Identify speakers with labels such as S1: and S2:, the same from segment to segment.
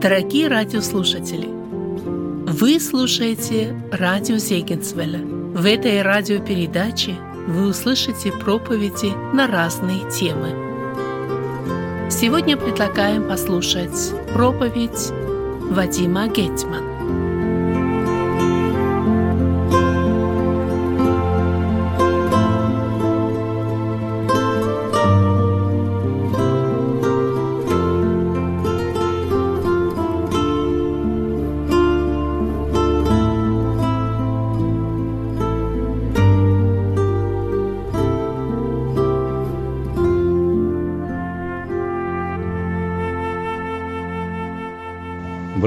S1: Дорогие радиослушатели, вы слушаете радио Зегенсвелля. В этой радиопередаче вы услышите проповеди на разные темы. Сегодня предлагаем послушать проповедь Вадима Гетмана.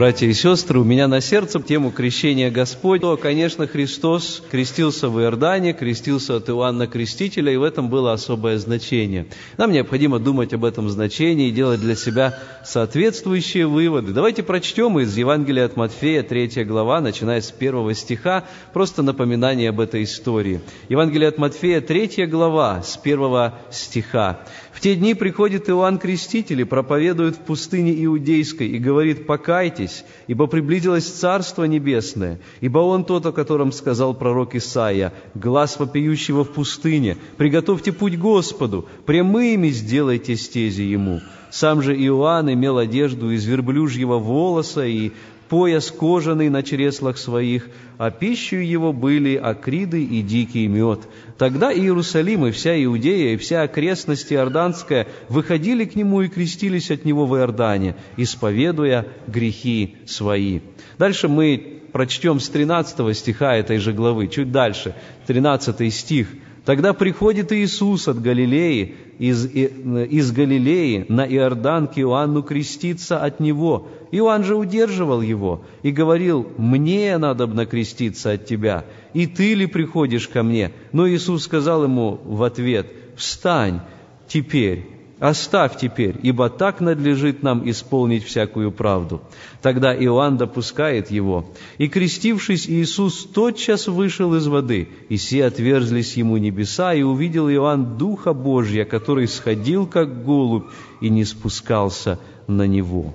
S2: Братья и сестры, у меня на сердце тему крещения Господь. То, конечно, Христос крестился в Иордане, крестился от Иоанна Крестителя, и в этом было особое значение. Нам необходимо думать об этом значении и делать для себя соответствующие выводы. Давайте прочтем из Евангелия от Матфея, 3 глава, начиная с первого стиха, просто напоминание об этой истории. Евангелие от Матфея, 3 глава, с первого стиха. В те дни приходит Иоанн Креститель и проповедует в пустыне Иудейской и говорит, покайтесь, ибо приблизилось Царство Небесное, ибо Он тот, о котором сказал пророк Исаия, глаз вопиющего в пустыне, приготовьте путь Господу, прямыми сделайте стези Ему. Сам же Иоанн имел одежду из верблюжьего волоса и пояс кожаный на чреслах своих, а пищей его были акриды и дикий мед. Тогда Иерусалим и вся Иудея и вся окрестность Иорданская выходили к нему и крестились от него в Иордане, исповедуя грехи свои. Дальше мы прочтем с 13 стиха этой же главы, чуть дальше, 13 стих. Тогда приходит Иисус от Галилеи, из, из Галилеи на Иордан к Иоанну креститься от него. Иоанн же удерживал его и говорил, «Мне надо креститься от тебя, и ты ли приходишь ко мне?» Но Иисус сказал ему в ответ, «Встань теперь Оставь теперь, ибо так надлежит нам исполнить всякую правду. Тогда Иоанн допускает его. И, крестившись, Иисус тотчас вышел из воды, и все отверзлись ему небеса, и увидел Иоанн Духа Божья, который сходил, как голубь, и не спускался на него.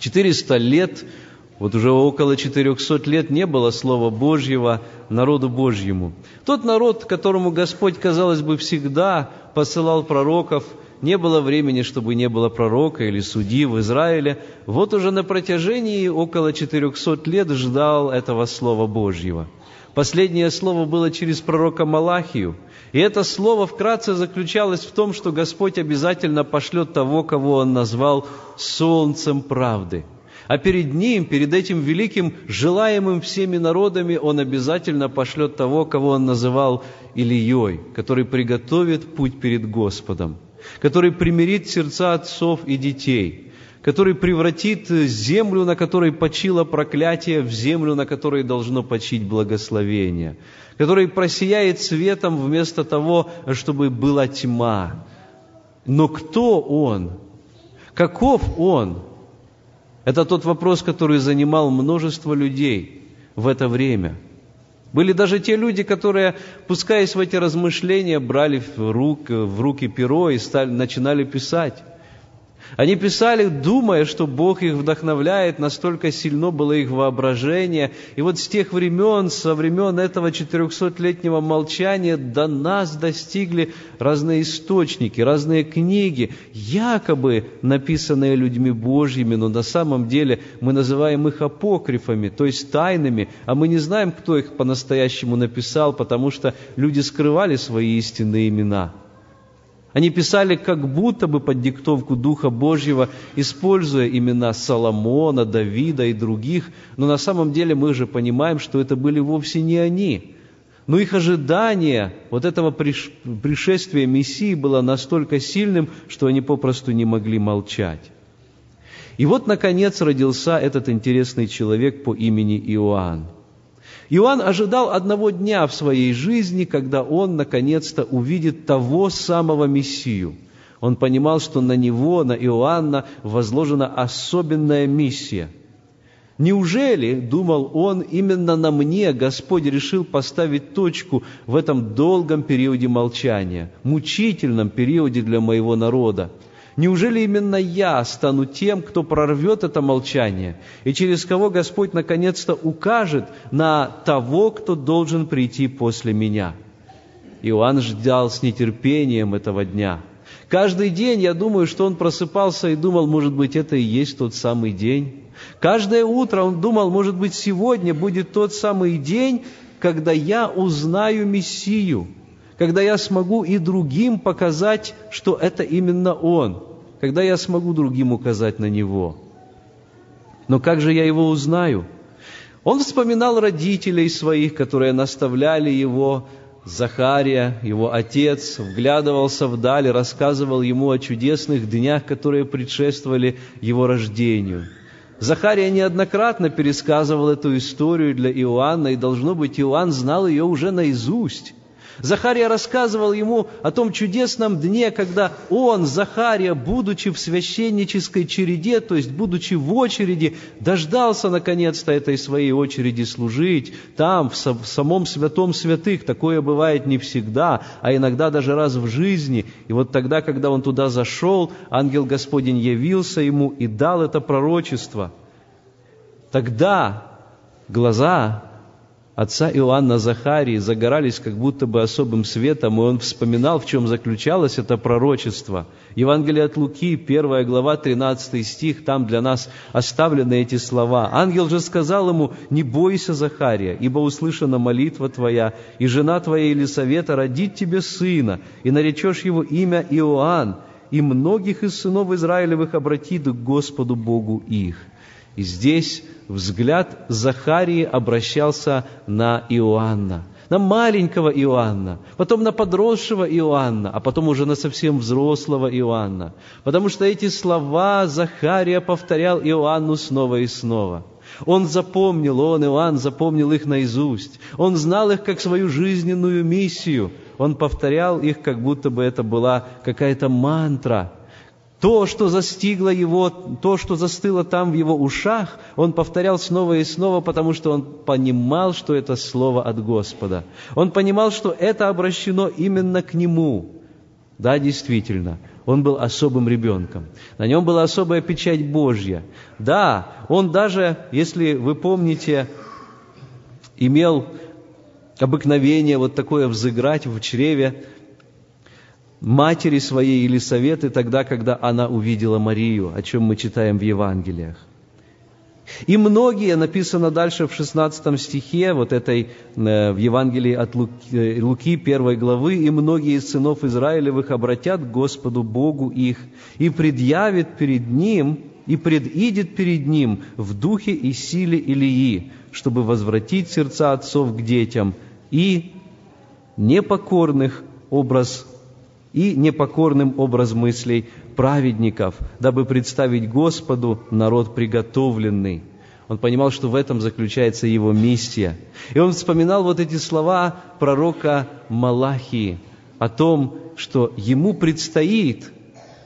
S2: Четыреста лет вот уже около 400 лет не было Слова Божьего народу Божьему. Тот народ, которому Господь, казалось бы, всегда посылал пророков – не было времени, чтобы не было пророка или судьи в Израиле. Вот уже на протяжении около 400 лет ждал этого Слова Божьего. Последнее слово было через пророка Малахию. И это слово вкратце заключалось в том, что Господь обязательно пошлет того, кого Он назвал солнцем правды. А перед Ним, перед этим великим, желаемым всеми народами, Он обязательно пошлет того, кого Он называл Ильей, который приготовит путь перед Господом который примирит сердца отцов и детей, который превратит землю, на которой почило проклятие, в землю, на которой должно почить благословение, который просияет светом вместо того, чтобы была тьма. Но кто Он? Каков Он? Это тот вопрос, который занимал множество людей в это время – были даже те люди, которые, пускаясь в эти размышления, брали в, рук, в руки перо и стали, начинали писать. Они писали, думая, что Бог их вдохновляет, настолько сильно было их воображение. И вот с тех времен, со времен этого 400-летнего молчания до нас достигли разные источники, разные книги, якобы написанные людьми Божьими, но на самом деле мы называем их апокрифами, то есть тайными, а мы не знаем, кто их по-настоящему написал, потому что люди скрывали свои истинные имена – они писали как будто бы под диктовку Духа Божьего, используя имена Соломона, Давида и других, но на самом деле мы же понимаем, что это были вовсе не они. Но их ожидание вот этого пришествия Мессии было настолько сильным, что они попросту не могли молчать. И вот, наконец, родился этот интересный человек по имени Иоанн. Иоанн ожидал одного дня в своей жизни, когда он наконец-то увидит того самого Мессию. Он понимал, что на него, на Иоанна, возложена особенная миссия. Неужели, думал он, именно на мне Господь решил поставить точку в этом долгом периоде молчания, мучительном периоде для моего народа? Неужели именно я стану тем, кто прорвет это молчание, и через кого Господь наконец-то укажет на того, кто должен прийти после меня? Иоанн ждал с нетерпением этого дня. Каждый день я думаю, что он просыпался и думал, может быть, это и есть тот самый день. Каждое утро он думал, может быть, сегодня будет тот самый день, когда я узнаю Мессию, когда я смогу и другим показать, что это именно Он когда я смогу другим указать на Него. Но как же я Его узнаю? Он вспоминал родителей своих, которые наставляли его, Захария, его отец, вглядывался вдаль рассказывал ему о чудесных днях, которые предшествовали его рождению. Захария неоднократно пересказывал эту историю для Иоанна, и, должно быть, Иоанн знал ее уже наизусть. Захария рассказывал ему о том чудесном дне, когда он, Захария, будучи в священнической череде, то есть будучи в очереди, дождался наконец-то этой своей очереди служить там, в самом святом святых. Такое бывает не всегда, а иногда даже раз в жизни. И вот тогда, когда он туда зашел, ангел Господень явился ему и дал это пророчество. Тогда глаза отца Иоанна Захарии загорались как будто бы особым светом, и он вспоминал, в чем заключалось это пророчество. Евангелие от Луки, 1 глава, 13 стих, там для нас оставлены эти слова. «Ангел же сказал ему, не бойся, Захария, ибо услышана молитва твоя, и жена твоя Елисавета родит тебе сына, и наречешь его имя Иоанн, и многих из сынов Израилевых обратит к Господу Богу их». И здесь взгляд Захарии обращался на Иоанна, на маленького Иоанна, потом на подросшего Иоанна, а потом уже на совсем взрослого Иоанна. Потому что эти слова Захария повторял Иоанну снова и снова. Он запомнил, он, Иоанн, запомнил их наизусть. Он знал их как свою жизненную миссию. Он повторял их, как будто бы это была какая-то мантра – то, что застигло его, то, что застыло там в его ушах, он повторял снова и снова, потому что он понимал, что это слово от Господа. Он понимал, что это обращено именно к нему. Да, действительно, он был особым ребенком. На нем была особая печать Божья. Да, он даже, если вы помните, имел обыкновение вот такое взыграть в чреве матери своей или советы тогда, когда она увидела Марию, о чем мы читаем в Евангелиях. И многие, написано дальше в 16 стихе, вот этой, э, в Евангелии от Луки, э, Луки 1 главы, «И многие из сынов Израилевых обратят к Господу Богу их, и предъявит перед Ним, и предидет перед Ним в духе и силе Илии, чтобы возвратить сердца отцов к детям, и непокорных образ и непокорным образ мыслей праведников, дабы представить Господу народ приготовленный. Он понимал, что в этом заключается его миссия. И он вспоминал вот эти слова пророка Малахии о том, что ему предстоит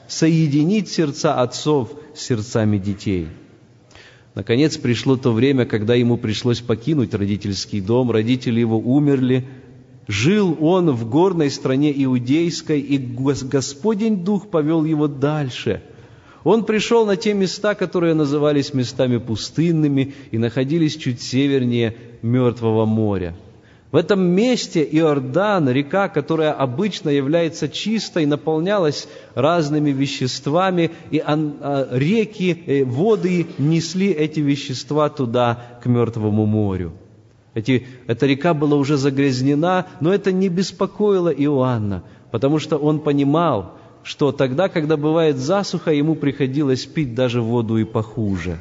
S2: соединить сердца отцов с сердцами детей. Наконец пришло то время, когда ему пришлось покинуть родительский дом, родители его умерли, Жил он в горной стране иудейской, и Господень Дух повел его дальше. Он пришел на те места, которые назывались местами пустынными и находились чуть севернее Мертвого моря. В этом месте Иордан, река, которая обычно является чистой, наполнялась разными веществами, и а, реки, э, воды несли эти вещества туда, к Мертвому морю. Эти, эта река была уже загрязнена, но это не беспокоило Иоанна, потому что он понимал, что тогда, когда бывает засуха, ему приходилось пить даже воду и похуже.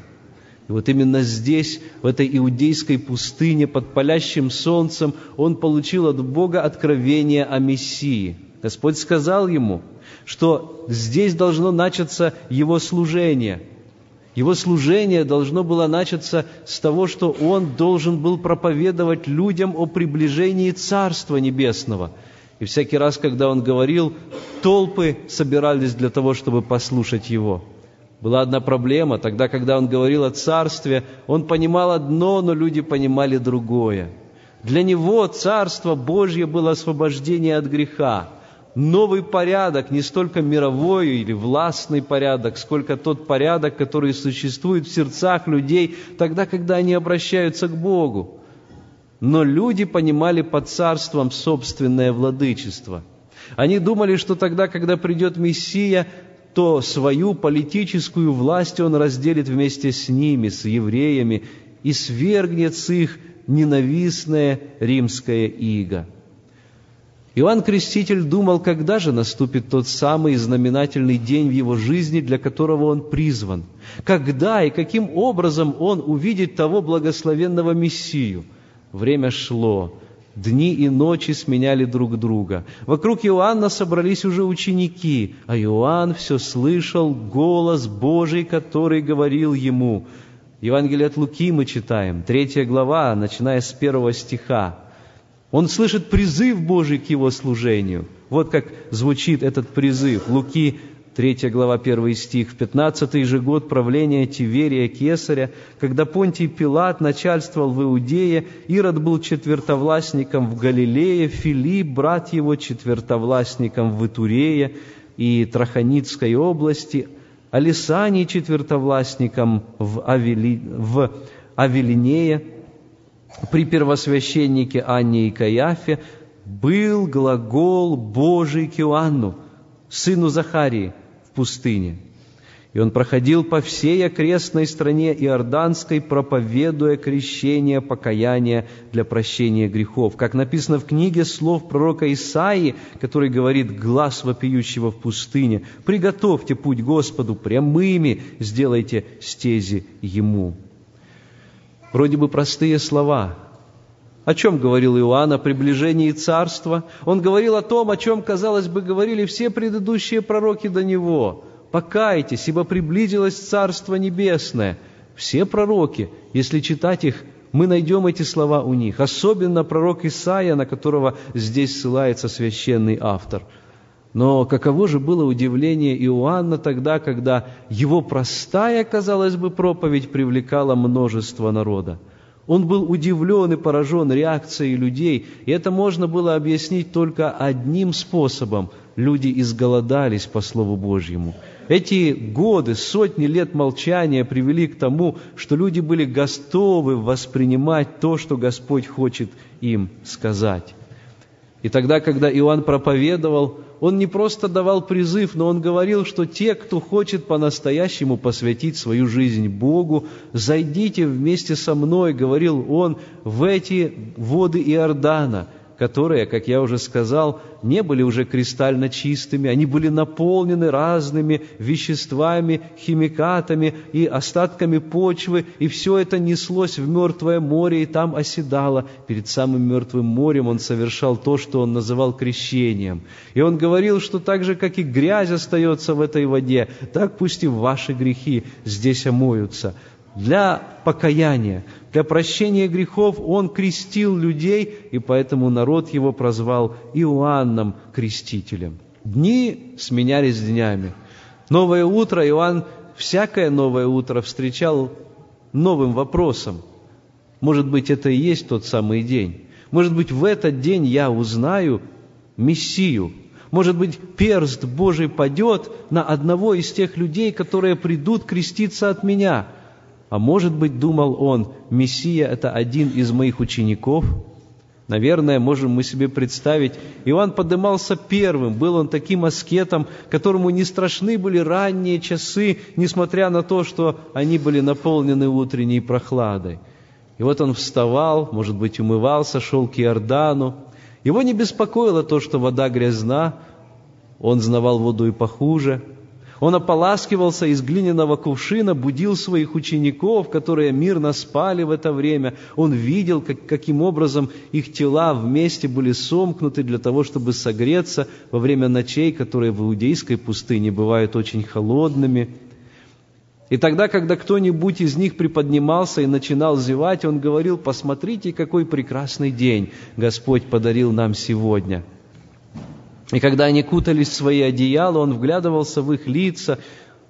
S2: И вот именно здесь, в этой иудейской пустыне, под палящим солнцем, он получил от Бога откровение о Мессии. Господь сказал ему, что здесь должно начаться его служение – его служение должно было начаться с того, что он должен был проповедовать людям о приближении Царства Небесного. И всякий раз, когда он говорил, толпы собирались для того, чтобы послушать его. Была одна проблема, тогда, когда он говорил о Царстве, он понимал одно, но люди понимали другое. Для него Царство Божье было освобождение от греха. Новый порядок, не столько мировой или властный порядок, сколько тот порядок, который существует в сердцах людей тогда, когда они обращаются к Богу. Но люди понимали под царством собственное владычество. Они думали, что тогда, когда придет Мессия, то свою политическую власть он разделит вместе с ними, с евреями, и свергнет с их ненавистное римское иго. Иоанн Креститель думал, когда же наступит тот самый знаменательный день в его жизни, для которого он призван. Когда и каким образом он увидит того благословенного Мессию. Время шло, дни и ночи сменяли друг друга. Вокруг Иоанна собрались уже ученики, а Иоанн все слышал голос Божий, который говорил ему. Евангелие от Луки мы читаем, третья глава, начиная с первого стиха. Он слышит призыв Божий к его служению. Вот как звучит этот призыв. Луки 3 глава 1 стих. В 15 же год правления Тиверия Кесаря, когда Понтий Пилат начальствовал в Иудее, Ирод был четвертовластником в Галилее, Филипп, брат его, четвертовластником в Итурее и Траханицкой области, Алисаний четвертовластником в, Авели... в Авелинее, при первосвященнике Анне и Каяфе был глагол Божий к Иоанну, сыну Захарии, в пустыне. И он проходил по всей окрестной стране Иорданской, проповедуя крещение покаяния для прощения грехов. Как написано в книге слов пророка Исаии, который говорит «Глаз вопиющего в пустыне, приготовьте путь Господу, прямыми сделайте стези Ему». Вроде бы простые слова. О чем говорил Иоанн? О приближении царства. Он говорил о том, о чем, казалось бы, говорили все предыдущие пророки до него. «Покайтесь, ибо приблизилось Царство Небесное». Все пророки, если читать их, мы найдем эти слова у них. Особенно пророк Исаия, на которого здесь ссылается священный автор – но каково же было удивление Иоанна тогда, когда его простая, казалось бы, проповедь привлекала множество народа. Он был удивлен и поражен реакцией людей, и это можно было объяснить только одним способом. Люди изголодались по Слову Божьему. Эти годы, сотни лет молчания привели к тому, что люди были готовы воспринимать то, что Господь хочет им сказать. И тогда, когда Иоанн проповедовал, он не просто давал призыв, но он говорил, что те, кто хочет по-настоящему посвятить свою жизнь Богу, зайдите вместе со мной, говорил он, в эти воды Иордана – которые, как я уже сказал, не были уже кристально чистыми, они были наполнены разными веществами, химикатами и остатками почвы, и все это неслось в мертвое море и там оседало. Перед самым мертвым морем он совершал то, что он называл крещением. И он говорил, что так же, как и грязь остается в этой воде, так пусть и ваши грехи здесь омоются для покаяния, для прощения грехов Он крестил людей, и поэтому народ его прозвал Иоанном Крестителем. Дни сменялись днями. Новое утро Иоанн всякое новое утро встречал новым вопросом. Может быть, это и есть тот самый день. Может быть, в этот день я узнаю Мессию. Может быть, перст Божий падет на одного из тех людей, которые придут креститься от меня – а может быть, думал он, Мессия – это один из моих учеников? Наверное, можем мы себе представить, Иоанн поднимался первым, был он таким аскетом, которому не страшны были ранние часы, несмотря на то, что они были наполнены утренней прохладой. И вот он вставал, может быть, умывался, шел к Иордану. Его не беспокоило то, что вода грязна, он знавал воду и похуже – он ополаскивался из глиняного кувшина, будил своих учеников, которые мирно спали в это время. Он видел, как, каким образом их тела вместе были сомкнуты для того, чтобы согреться во время ночей, которые в иудейской пустыне бывают очень холодными. И тогда, когда кто-нибудь из них приподнимался и начинал зевать, он говорил, посмотрите, какой прекрасный день Господь подарил нам сегодня – и когда они кутались в свои одеяла, он вглядывался в их лица,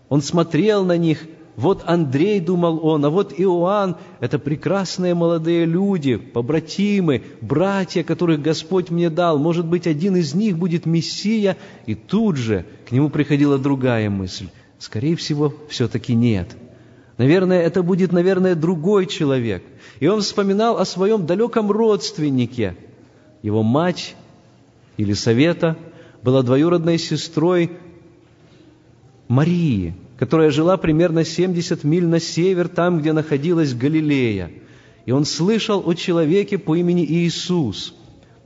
S2: он смотрел на них Вот Андрей, думал он, а вот Иоанн – это прекрасные молодые люди, побратимы, братья, которых Господь мне дал. Может быть, один из них будет Мессия. И тут же к нему приходила другая мысль. Скорее всего, все-таки нет. Наверное, это будет, наверное, другой человек. И он вспоминал о своем далеком родственнике. Его мать Елисавета была двоюродной сестрой Марии, которая жила примерно 70 миль на север, там, где находилась Галилея. И он слышал о человеке по имени Иисус.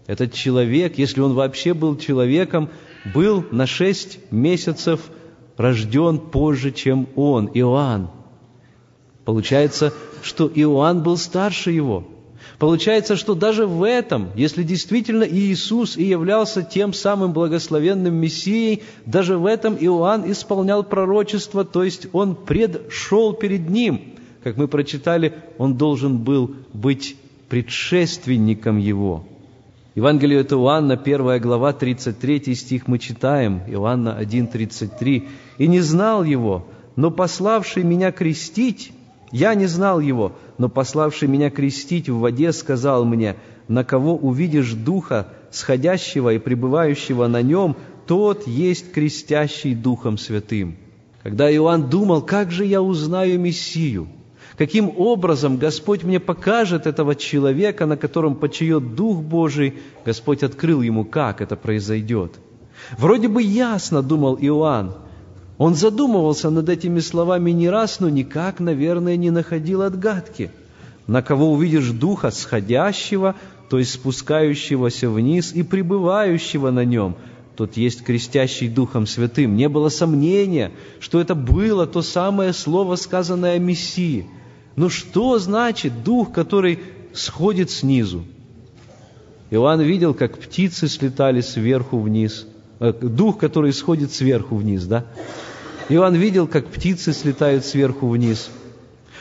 S2: Этот человек, если он вообще был человеком, был на шесть месяцев рожден позже, чем он, Иоанн. Получается, что Иоанн был старше его – Получается, что даже в этом, если действительно Иисус и являлся тем самым благословенным Мессией, даже в этом Иоанн исполнял пророчество, то есть он предшел перед ним. Как мы прочитали, он должен был быть предшественником его. Евангелие от Иоанна, 1 глава, 33 стих мы читаем, Иоанна 1,33. «И не знал его, но пославший меня крестить, я не знал его, но пославший меня крестить в воде сказал мне, на кого увидишь Духа, сходящего и пребывающего на нем, тот есть крестящий Духом Святым. Когда Иоанн думал, как же я узнаю Мессию, каким образом Господь мне покажет этого человека, на котором почает Дух Божий, Господь открыл ему, как это произойдет. Вроде бы ясно, думал Иоанн, он задумывался над этими словами не раз, но никак, наверное, не находил отгадки. На кого увидишь Духа сходящего, то есть спускающегося вниз и пребывающего на нем, тот есть крестящий Духом Святым. Не было сомнения, что это было то самое слово, сказанное о Мессии. Но что значит Дух, который сходит снизу? Иоанн видел, как птицы слетали сверху вниз. Э, дух, который сходит сверху вниз, да? Иоанн видел, как птицы слетают сверху вниз.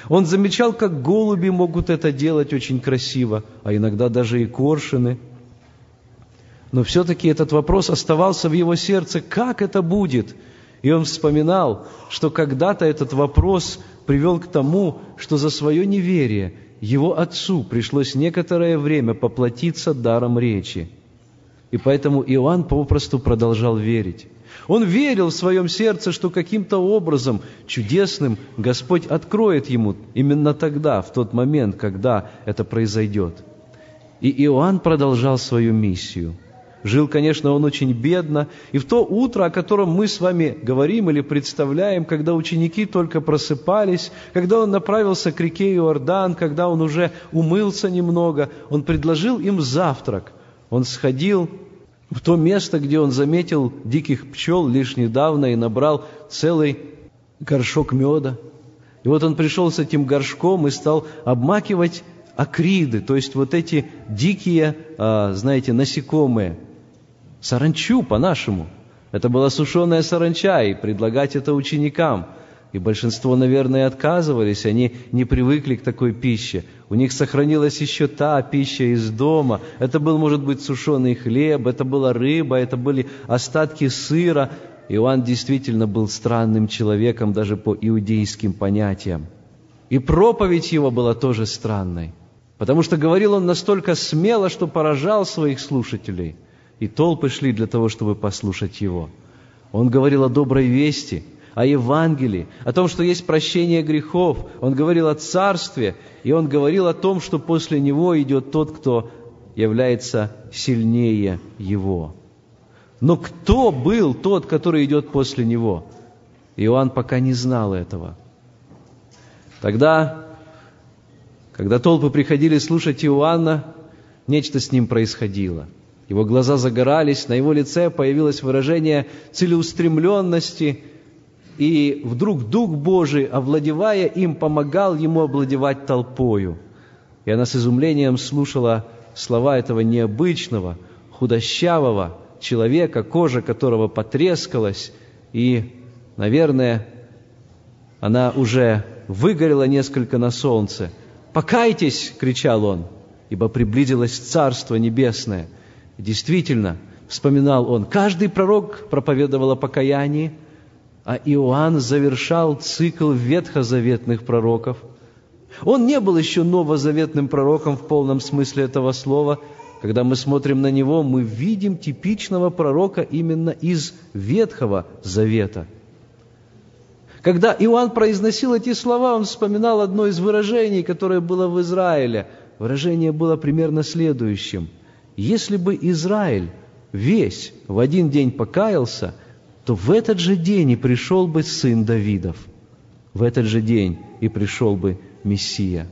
S2: Он замечал, как голуби могут это делать очень красиво, а иногда даже и коршины. Но все-таки этот вопрос оставался в его сердце, как это будет? И он вспоминал, что когда-то этот вопрос привел к тому, что за свое неверие его отцу пришлось некоторое время поплатиться даром речи. И поэтому Иоанн попросту продолжал верить. Он верил в своем сердце, что каким-то образом чудесным Господь откроет ему именно тогда, в тот момент, когда это произойдет. И Иоанн продолжал свою миссию. Жил, конечно, он очень бедно. И в то утро, о котором мы с вами говорим или представляем, когда ученики только просыпались, когда он направился к реке Иордан, когда он уже умылся немного, он предложил им завтрак. Он сходил в то место, где он заметил диких пчел лишь недавно и набрал целый горшок меда. И вот он пришел с этим горшком и стал обмакивать акриды, то есть вот эти дикие, а, знаете, насекомые, саранчу по-нашему. Это была сушеная саранча, и предлагать это ученикам – и большинство, наверное, отказывались, они не привыкли к такой пище. У них сохранилась еще та пища из дома. Это был, может быть, сушеный хлеб, это была рыба, это были остатки сыра. Иоанн действительно был странным человеком даже по иудейским понятиям. И проповедь его была тоже странной, потому что говорил он настолько смело, что поражал своих слушателей. И толпы шли для того, чтобы послушать его. Он говорил о доброй вести – о Евангелии, о том, что есть прощение грехов. Он говорил о Царстве, и он говорил о том, что после него идет тот, кто является сильнее его. Но кто был тот, который идет после него? Иоанн пока не знал этого. Тогда, когда толпы приходили слушать Иоанна, нечто с ним происходило. Его глаза загорались, на его лице появилось выражение целеустремленности – и вдруг Дух Божий, овладевая им, помогал ему овладевать толпою. И она с изумлением слушала слова этого необычного, худощавого человека, кожа которого потрескалась, и, наверное, она уже выгорела несколько на солнце. «Покайтесь!» — кричал он, ибо приблизилось Царство Небесное. И действительно, вспоминал он, каждый пророк проповедовал о покаянии – а Иоанн завершал цикл ветхозаветных пророков. Он не был еще новозаветным пророком в полном смысле этого слова. Когда мы смотрим на него, мы видим типичного пророка именно из Ветхого Завета. Когда Иоанн произносил эти слова, он вспоминал одно из выражений, которое было в Израиле. Выражение было примерно следующим. Если бы Израиль весь в один день покаялся – то в этот же день и пришел бы сын Давидов. В этот же день и пришел бы Мессия.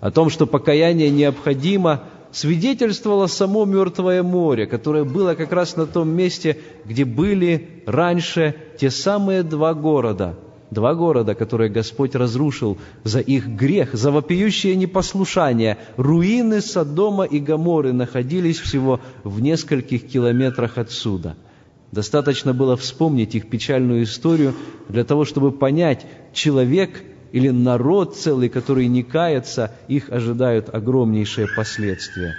S2: О том, что покаяние необходимо, свидетельствовало само Мертвое море, которое было как раз на том месте, где были раньше те самые два города, два города, которые Господь разрушил за их грех, за вопиющее непослушание. Руины Содома и Гоморы находились всего в нескольких километрах отсюда – Достаточно было вспомнить их печальную историю для того, чтобы понять, человек или народ целый, который не кается, их ожидают огромнейшие последствия.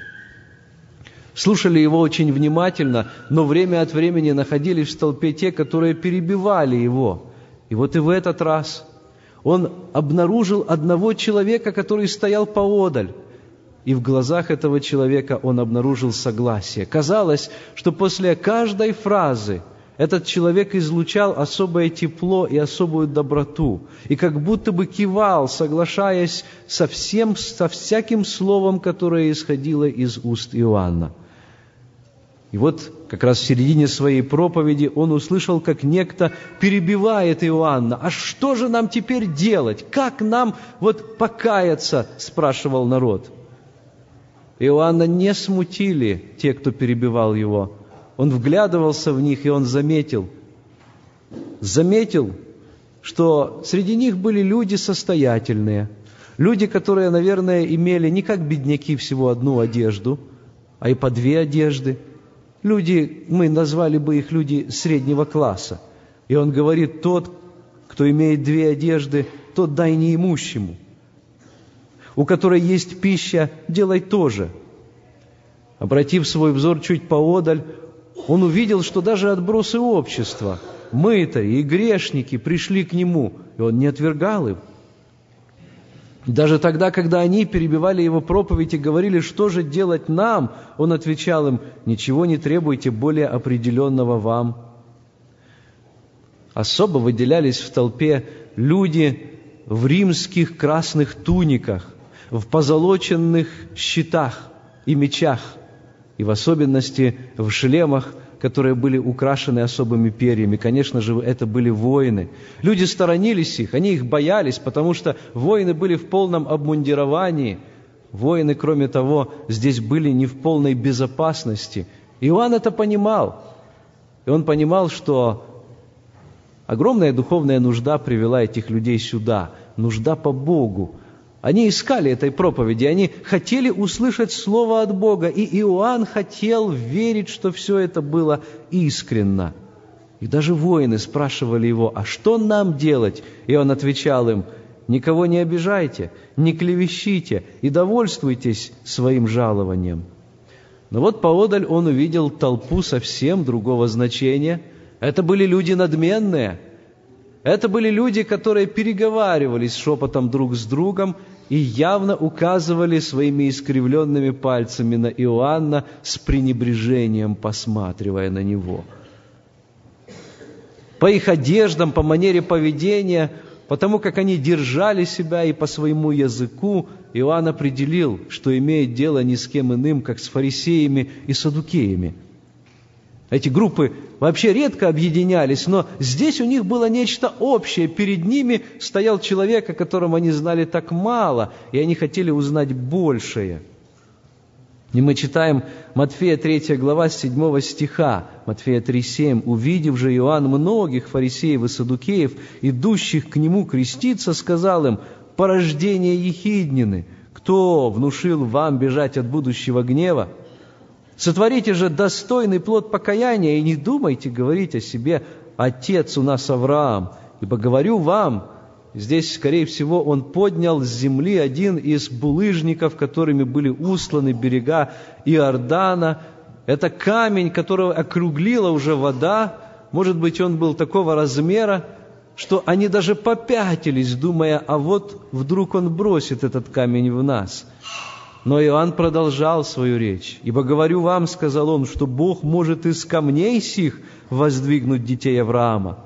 S2: Слушали его очень внимательно, но время от времени находились в столпе те, которые перебивали его. И вот и в этот раз он обнаружил одного человека, который стоял поодаль и в глазах этого человека он обнаружил согласие. Казалось, что после каждой фразы этот человек излучал особое тепло и особую доброту, и как будто бы кивал, соглашаясь со, всем, со всяким словом, которое исходило из уст Иоанна. И вот как раз в середине своей проповеди он услышал, как некто перебивает Иоанна. «А что же нам теперь делать? Как нам вот покаяться?» – спрашивал народ. Иоанна не смутили те, кто перебивал его. Он вглядывался в них, и он заметил, заметил, что среди них были люди состоятельные, люди, которые, наверное, имели не как бедняки всего одну одежду, а и по две одежды. Люди, мы назвали бы их люди среднего класса. И он говорит, тот, кто имеет две одежды, тот дай неимущему – у которой есть пища, делай тоже. Обратив свой взор чуть поодаль, он увидел, что даже отбросы общества, мытари и грешники пришли к нему, и он не отвергал их. Даже тогда, когда они перебивали его проповедь и говорили, что же делать нам, он отвечал им, ничего не требуйте более определенного вам. Особо выделялись в толпе люди в римских красных туниках, в позолоченных щитах и мечах, и в особенности в шлемах, которые были украшены особыми перьями. Конечно же, это были воины. Люди сторонились их, они их боялись, потому что воины были в полном обмундировании. Воины, кроме того, здесь были не в полной безопасности. Иоанн это понимал. И он понимал, что огромная духовная нужда привела этих людей сюда, нужда по Богу, они искали этой проповеди, они хотели услышать Слово от Бога, и Иоанн хотел верить, что все это было искренно. И даже воины спрашивали его, а что нам делать? И он отвечал им, никого не обижайте, не клевещите и довольствуйтесь своим жалованием. Но вот поодаль он увидел толпу совсем другого значения. Это были люди надменные – это были люди, которые переговаривались шепотом друг с другом и явно указывали своими искривленными пальцами на Иоанна с пренебрежением, посматривая на него. По их одеждам, по манере поведения, потому как они держали себя и по своему языку, Иоанн определил, что имеет дело ни с кем иным, как с фарисеями и садукеями – эти группы вообще редко объединялись, но здесь у них было нечто общее. Перед ними стоял человек, о котором они знали так мало, и они хотели узнать большее. И мы читаем Матфея 3 глава 7 стиха, Матфея 3,7. «Увидев же Иоанн многих фарисеев и садукеев, идущих к нему креститься, сказал им, порождение ехиднины, кто внушил вам бежать от будущего гнева?» Сотворите же достойный плод покаяния и не думайте говорить о себе «Отец у нас Авраам», ибо говорю вам, здесь, скорее всего, он поднял с земли один из булыжников, которыми были усланы берега Иордана. Это камень, которого округлила уже вода, может быть, он был такого размера, что они даже попятились, думая, а вот вдруг он бросит этот камень в нас. Но Иоанн продолжал свою речь. «Ибо говорю вам, — сказал он, — что Бог может из камней сих воздвигнуть детей Авраама.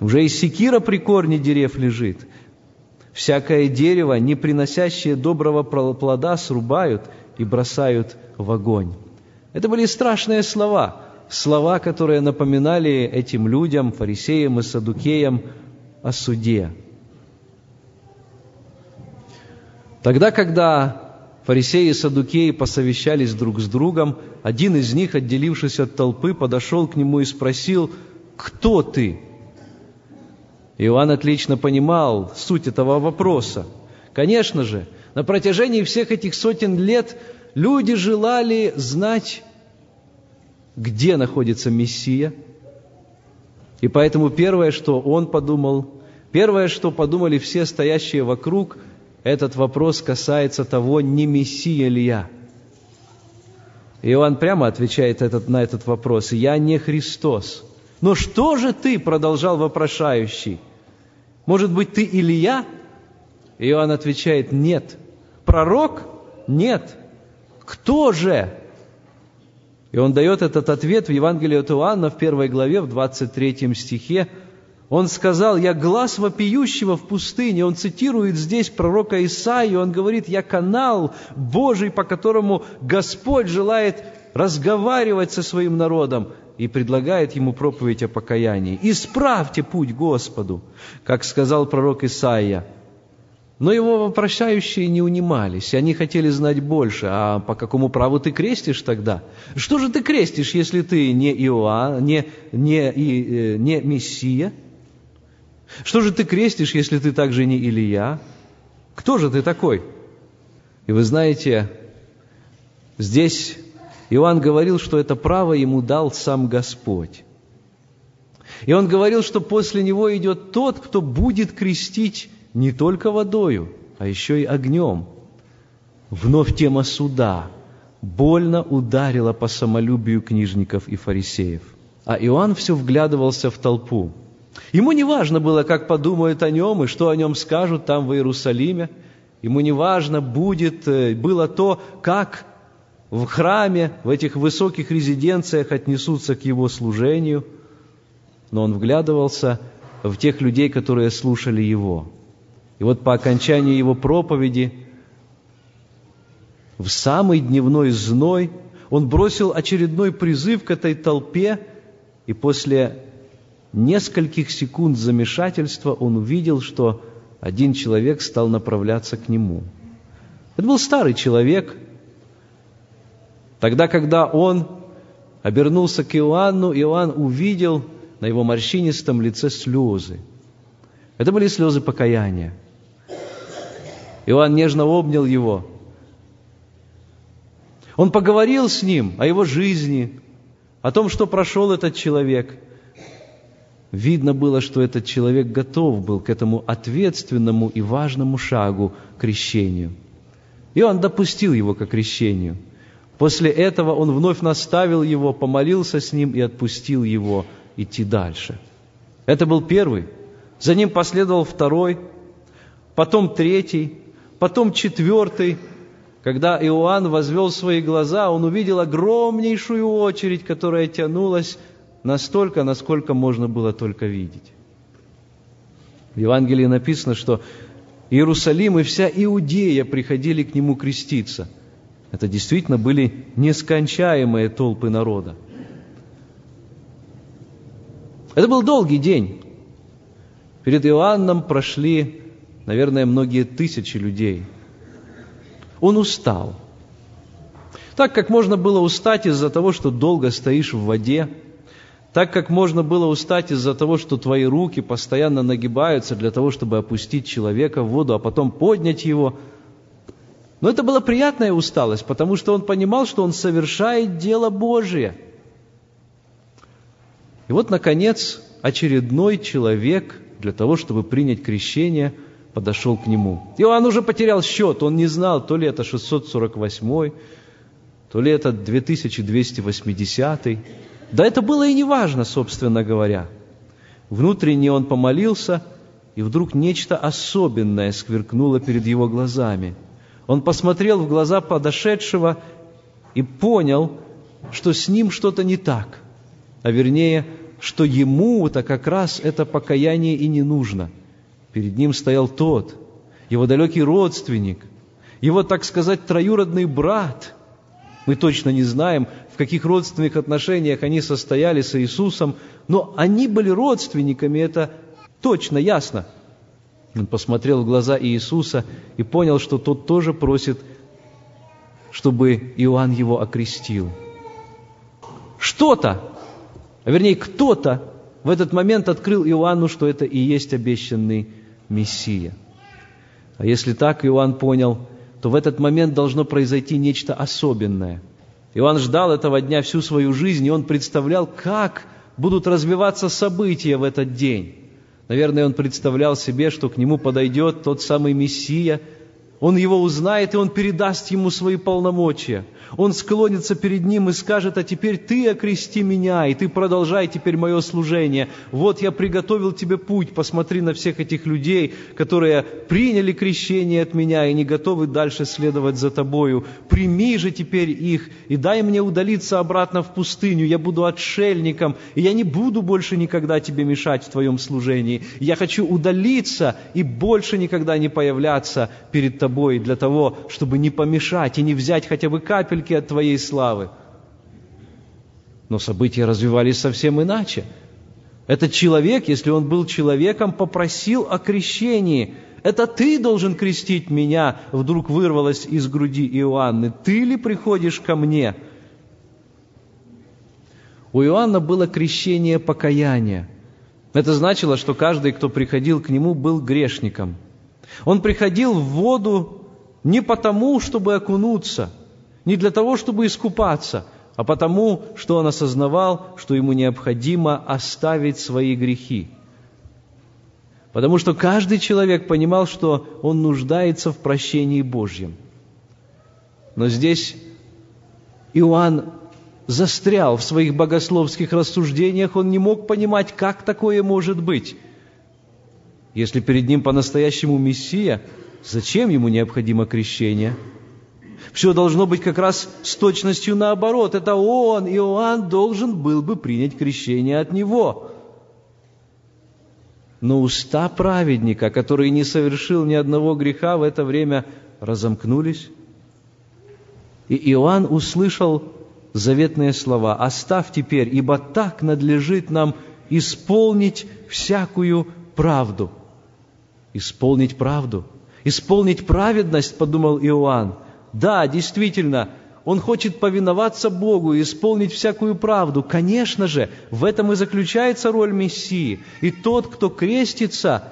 S2: Уже и секира при корне дерев лежит. Всякое дерево, не приносящее доброго плода, срубают и бросают в огонь». Это были страшные слова, слова, которые напоминали этим людям, фарисеям и садукеям, о суде. Тогда, когда фарисеи и садукеи посовещались друг с другом, один из них, отделившись от толпы, подошел к нему и спросил, «Кто ты?» Иоанн отлично понимал суть этого вопроса. Конечно же, на протяжении всех этих сотен лет люди желали знать где находится Мессия. И поэтому первое, что он подумал, первое, что подумали все стоящие вокруг, этот вопрос касается того, не Мессия ли я. Иоанн прямо отвечает этот, на этот вопрос, «Я не Христос». «Но что же ты?» – продолжал вопрошающий. «Может быть, ты Илья?» Иоанн отвечает, «Нет». «Пророк?» «Нет». «Кто же?» И он дает этот ответ в Евангелии от Иоанна в первой главе, в 23 стихе. Он сказал, «Я глаз вопиющего в пустыне». Он цитирует здесь пророка Исаию. Он говорит, «Я канал Божий, по которому Господь желает разговаривать со своим народом» и предлагает ему проповедь о покаянии. «Исправьте путь Господу», как сказал пророк Исаия. Но его вопросающие не унимались, они хотели знать больше. А по какому праву ты крестишь тогда? Что же ты крестишь, если ты не Иоанн, не, не, и, э, не Мессия? Что же ты крестишь, если ты также не Илия? Кто же ты такой? И вы знаете, здесь Иоанн говорил, что это право ему дал сам Господь. И он говорил, что после него идет тот, кто будет крестить не только водою, а еще и огнем. Вновь тема суда больно ударила по самолюбию книжников и фарисеев. А Иоанн все вглядывался в толпу. Ему не важно было, как подумают о нем и что о нем скажут там в Иерусалиме. Ему не важно будет, э, было то, как в храме, в этих высоких резиденциях отнесутся к его служению. Но он вглядывался в тех людей, которые слушали его – и вот по окончании его проповеди, в самый дневной зной, он бросил очередной призыв к этой толпе, и после нескольких секунд замешательства он увидел, что один человек стал направляться к нему. Это был старый человек. Тогда, когда он обернулся к Иоанну, Иоанн увидел на его морщинистом лице слезы. Это были слезы покаяния. Иоанн нежно обнял его. Он поговорил с ним о его жизни, о том, что прошел этот человек. Видно было, что этот человек готов был к этому ответственному и важному шагу крещению. И он допустил его к крещению. После этого он вновь наставил его, помолился с ним и отпустил его идти дальше. Это был первый. За ним последовал второй, потом третий, Потом четвертый, когда Иоанн возвел свои глаза, он увидел огромнейшую очередь, которая тянулась настолько, насколько можно было только видеть. В Евангелии написано, что Иерусалим и вся Иудея приходили к нему креститься. Это действительно были нескончаемые толпы народа. Это был долгий день. Перед Иоанном прошли наверное, многие тысячи людей. Он устал. Так как можно было устать из-за того, что долго стоишь в воде, так как можно было устать из-за того, что твои руки постоянно нагибаются для того, чтобы опустить человека в воду, а потом поднять его. Но это была приятная усталость, потому что он понимал, что он совершает дело Божие. И вот, наконец, очередной человек для того, чтобы принять крещение – подошел к нему. Иоанн уже потерял счет, он не знал, то ли это 648, то ли это 2280. Да это было и не важно, собственно говоря. Внутренне он помолился, и вдруг нечто особенное скверкнуло перед его глазами. Он посмотрел в глаза подошедшего и понял, что с ним что-то не так, а вернее, что ему-то как раз это покаяние и не нужно. Перед ним стоял тот, его далекий родственник, его, так сказать, троюродный брат. Мы точно не знаем, в каких родственных отношениях они состояли с Иисусом, но они были родственниками, это точно, ясно. Он посмотрел в глаза Иисуса и понял, что тот тоже просит, чтобы Иоанн его окрестил. Что-то, а вернее кто-то в этот момент открыл Иоанну, что это и есть обещанный Мессия. А если так Иоанн понял, то в этот момент должно произойти нечто особенное. Иоанн ждал этого дня всю свою жизнь, и он представлял, как будут развиваться события в этот день. Наверное, он представлял себе, что к нему подойдет тот самый Мессия – он его узнает, и он передаст ему свои полномочия. Он склонится перед ним и скажет, а теперь ты окрести меня, и ты продолжай теперь мое служение. Вот я приготовил тебе путь, посмотри на всех этих людей, которые приняли крещение от меня и не готовы дальше следовать за тобою. Прими же теперь их, и дай мне удалиться обратно в пустыню. Я буду отшельником, и я не буду больше никогда тебе мешать в твоем служении. Я хочу удалиться и больше никогда не появляться перед тобой тобой для того, чтобы не помешать и не взять хотя бы капельки от твоей славы. Но события развивались совсем иначе. Этот человек, если он был человеком, попросил о крещении. «Это ты должен крестить меня», вдруг вырвалось из груди Иоанны. «Ты ли приходишь ко мне?» У Иоанна было крещение покаяния. Это значило, что каждый, кто приходил к нему, был грешником – он приходил в воду не потому, чтобы окунуться, не для того, чтобы искупаться, а потому, что он осознавал, что ему необходимо оставить свои грехи. Потому что каждый человек понимал, что он нуждается в прощении Божьем. Но здесь Иоанн застрял в своих богословских рассуждениях, он не мог понимать, как такое может быть. Если перед ним по-настоящему Мессия, зачем ему необходимо крещение? Все должно быть как раз с точностью наоборот. Это он, Иоанн, должен был бы принять крещение от него. Но уста праведника, который не совершил ни одного греха, в это время разомкнулись. И Иоанн услышал заветные слова «Оставь теперь, ибо так надлежит нам исполнить всякую правду» исполнить правду, исполнить праведность, подумал Иоанн. Да, действительно, он хочет повиноваться Богу и исполнить всякую правду. Конечно же, в этом и заключается роль Мессии. И тот, кто крестится,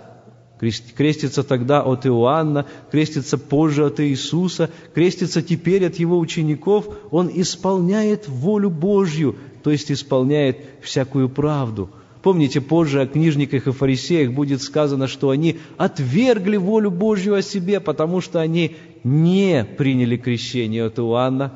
S2: крестится тогда от Иоанна, крестится позже от Иисуса, крестится теперь от его учеников, он исполняет волю Божью, то есть исполняет всякую правду – Помните, позже о книжниках и фарисеях будет сказано, что они отвергли волю Божью о себе, потому что они не приняли крещение от Иоанна.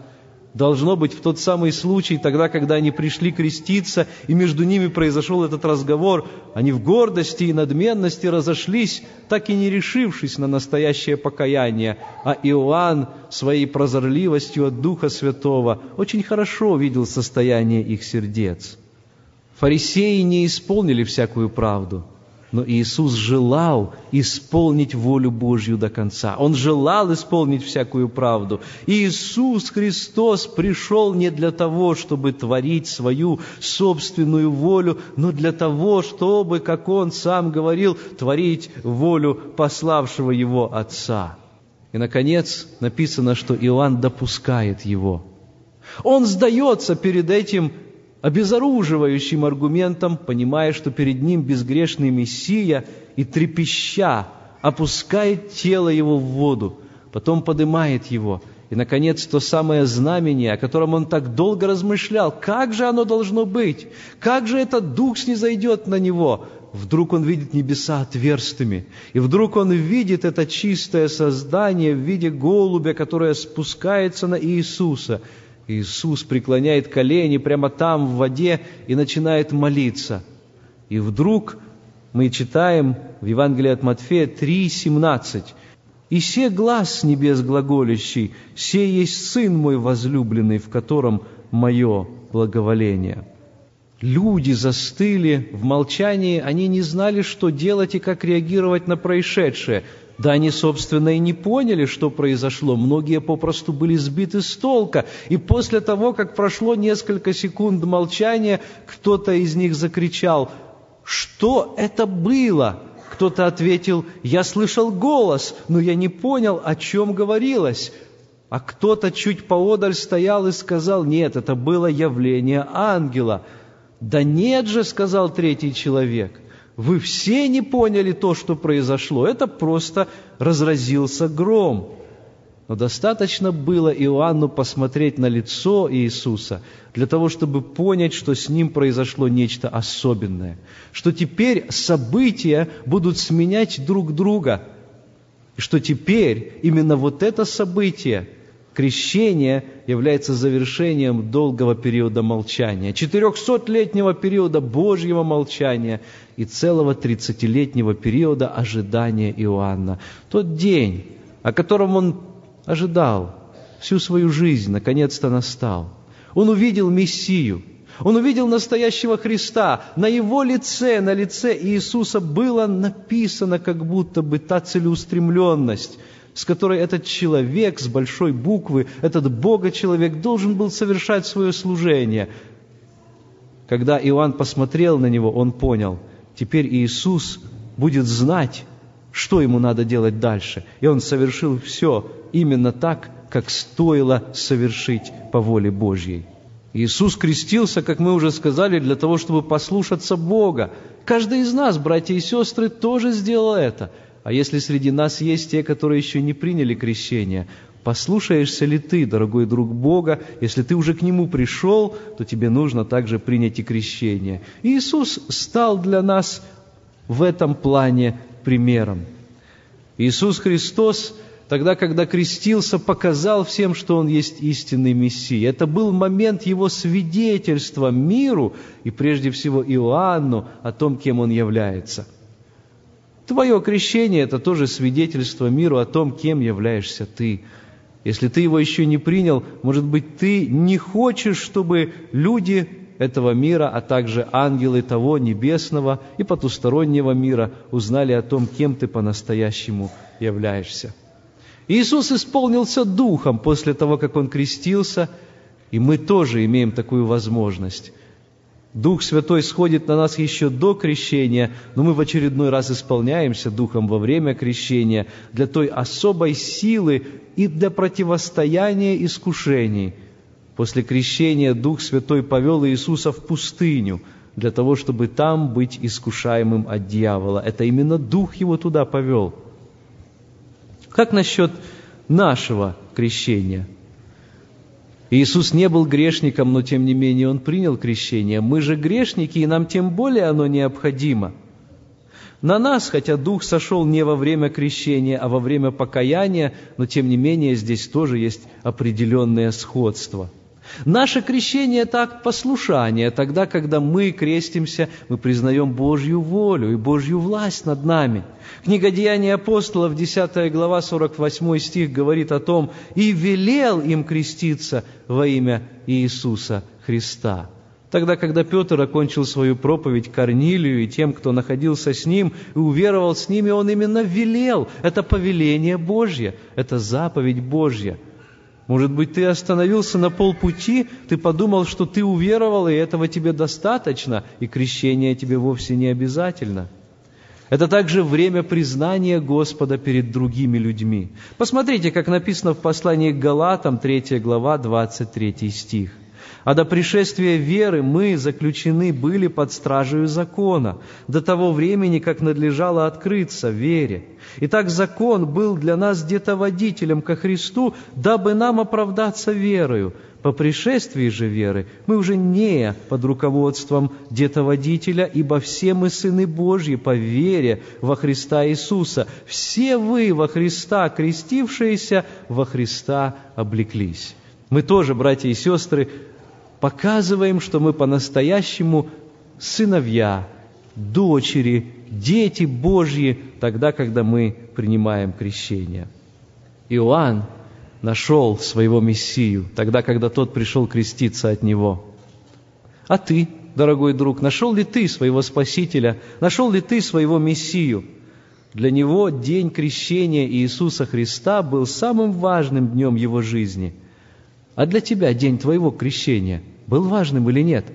S2: Должно быть в тот самый случай, тогда, когда они пришли креститься, и между ними произошел этот разговор, они в гордости и надменности разошлись, так и не решившись на настоящее покаяние. А Иоанн своей прозорливостью от Духа Святого очень хорошо видел состояние их сердец. Фарисеи не исполнили всякую правду, но Иисус желал исполнить волю Божью до конца. Он желал исполнить всякую правду. Иисус Христос пришел не для того, чтобы творить свою собственную волю, но для того, чтобы, как Он сам говорил, творить волю пославшего Его Отца. И, наконец, написано, что Иоанн допускает Его. Он сдается перед этим обезоруживающим аргументом, понимая, что перед ним безгрешный Мессия, и трепеща опускает тело его в воду, потом поднимает его. И, наконец, то самое знамение, о котором он так долго размышлял, как же оно должно быть, как же этот дух снизойдет на него, вдруг он видит небеса отверстыми, и вдруг он видит это чистое создание в виде голубя, которое спускается на Иисуса – Иисус преклоняет колени прямо там, в воде, и начинает молиться. И вдруг Мы читаем в Евангелии от Матфея 3,17. «И се глаз небес глаголящий, се есть Сын мой возлюбленный, в котором мое благоволение». Люди застыли в молчании, они не знали, что делать и как реагировать на происшедшее. Да они, собственно, и не поняли, что произошло. Многие попросту были сбиты с толка. И после того, как прошло несколько секунд молчания, кто-то из них закричал, «Что это было?» Кто-то ответил, «Я слышал голос, но я не понял, о чем говорилось». А кто-то чуть поодаль стоял и сказал, «Нет, это было явление ангела». «Да нет же», — сказал третий человек, «вы все не поняли то, что произошло, это просто разразился гром». Но достаточно было Иоанну посмотреть на лицо Иисуса для того, чтобы понять, что с ним произошло нечто особенное, что теперь события будут сменять друг друга, и что теперь именно вот это событие крещение является завершением долгого периода молчания, четырехсотлетнего периода Божьего молчания и целого тридцатилетнего периода ожидания Иоанна. Тот день, о котором он ожидал всю свою жизнь, наконец-то настал. Он увидел Мессию, он увидел настоящего Христа. На его лице, на лице Иисуса было написано как будто бы та целеустремленность – с которой этот человек с большой буквы, этот Бога-человек должен был совершать свое служение. Когда Иоанн посмотрел на него, он понял, теперь Иисус будет знать, что ему надо делать дальше. И он совершил все именно так, как стоило совершить по воле Божьей. Иисус крестился, как мы уже сказали, для того, чтобы послушаться Бога. Каждый из нас, братья и сестры, тоже сделал это – а если среди нас есть те, которые еще не приняли крещение, послушаешься ли ты, дорогой друг Бога, если ты уже к Нему пришел, то тебе нужно также принять и крещение. Иисус стал для нас в этом плане примером. Иисус Христос тогда, когда крестился, показал всем, что Он есть истинный Мессия. Это был момент Его свидетельства миру и прежде всего Иоанну о том, кем Он является – Твое крещение – это тоже свидетельство миру о том, кем являешься ты. Если ты его еще не принял, может быть, ты не хочешь, чтобы люди этого мира, а также ангелы того небесного и потустороннего мира узнали о том, кем ты по-настоящему являешься. Иисус исполнился Духом после того, как Он крестился, и мы тоже имеем такую возможность – Дух Святой сходит на нас еще до крещения, но мы в очередной раз исполняемся Духом во время крещения для той особой силы и для противостояния искушений. После крещения Дух Святой повел Иисуса в пустыню для того, чтобы там быть искушаемым от дьявола. Это именно Дух его туда повел. Как насчет нашего крещения – Иисус не был грешником, но тем не менее Он принял крещение. Мы же грешники, и нам тем более оно необходимо. На нас, хотя Дух сошел не во время крещения, а во время покаяния, но тем не менее здесь тоже есть определенное сходство – Наше крещение – это акт послушания. Тогда, когда мы крестимся, мы признаем Божью волю и Божью власть над нами. Книга Деяний апостолов, 10 глава, 48 стих говорит о том, «И велел им креститься во имя Иисуса Христа». Тогда, когда Петр окончил свою проповедь Корнилию и тем, кто находился с ним и уверовал с ними, он именно велел. Это повеление Божье, это заповедь Божья – может быть, ты остановился на полпути, ты подумал, что ты уверовал, и этого тебе достаточно, и крещение тебе вовсе не обязательно. Это также время признания Господа перед другими людьми. Посмотрите, как написано в послании к Галатам, 3 глава, 23 стих. А до пришествия веры мы заключены были под стражей закона, до того времени, как надлежало открыться вере. Итак, закон был для нас где-то водителем ко Христу, дабы нам оправдаться верою. По пришествии же веры мы уже не под руководством детоводителя, ибо все мы сыны Божьи по вере во Христа Иисуса. Все вы во Христа крестившиеся, во Христа облеклись. Мы тоже, братья и сестры, показываем, что мы по-настоящему сыновья дочери, дети Божьи, тогда, когда мы принимаем крещение. Иоанн нашел своего Мессию, тогда, когда тот пришел креститься от него. А ты, дорогой друг, нашел ли ты своего Спасителя, нашел ли ты своего Мессию? Для него день крещения Иисуса Христа был самым важным днем его жизни. А для тебя день твоего крещения был важным или нет?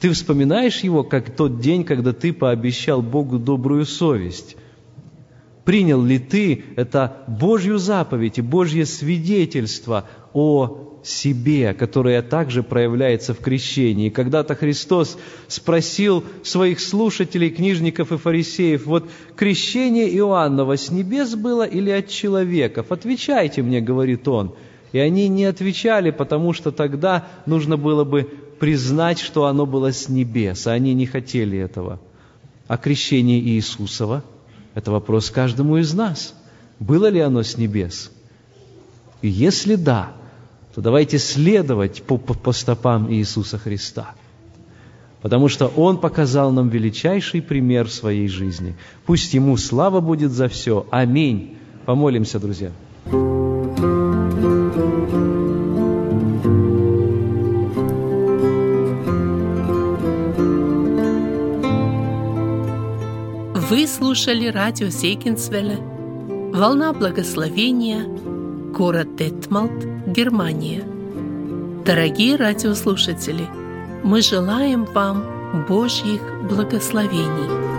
S2: Ты вспоминаешь его, как тот день, когда ты пообещал Богу добрую совесть – Принял ли ты это Божью заповедь и Божье свидетельство о себе, которое также проявляется в крещении. Когда-то Христос спросил своих слушателей, книжников и фарисеев, вот крещение Иоаннова с небес было или от человеков? Отвечайте мне, говорит он. И они не отвечали, потому что тогда нужно было бы признать, что оно было с небес, а они не хотели этого. А крещение Иисусова – это вопрос каждому из нас. Было ли оно с небес? И если да, то давайте следовать по, по, по стопам Иисуса Христа. Потому что Он показал нам величайший пример в своей жизни. Пусть Ему слава будет за все. Аминь. Помолимся, друзья.
S1: Вы слушали радио Зейгенсвелле «Волна благословения», город Детмалт, Германия. Дорогие радиослушатели, мы желаем вам Божьих благословений.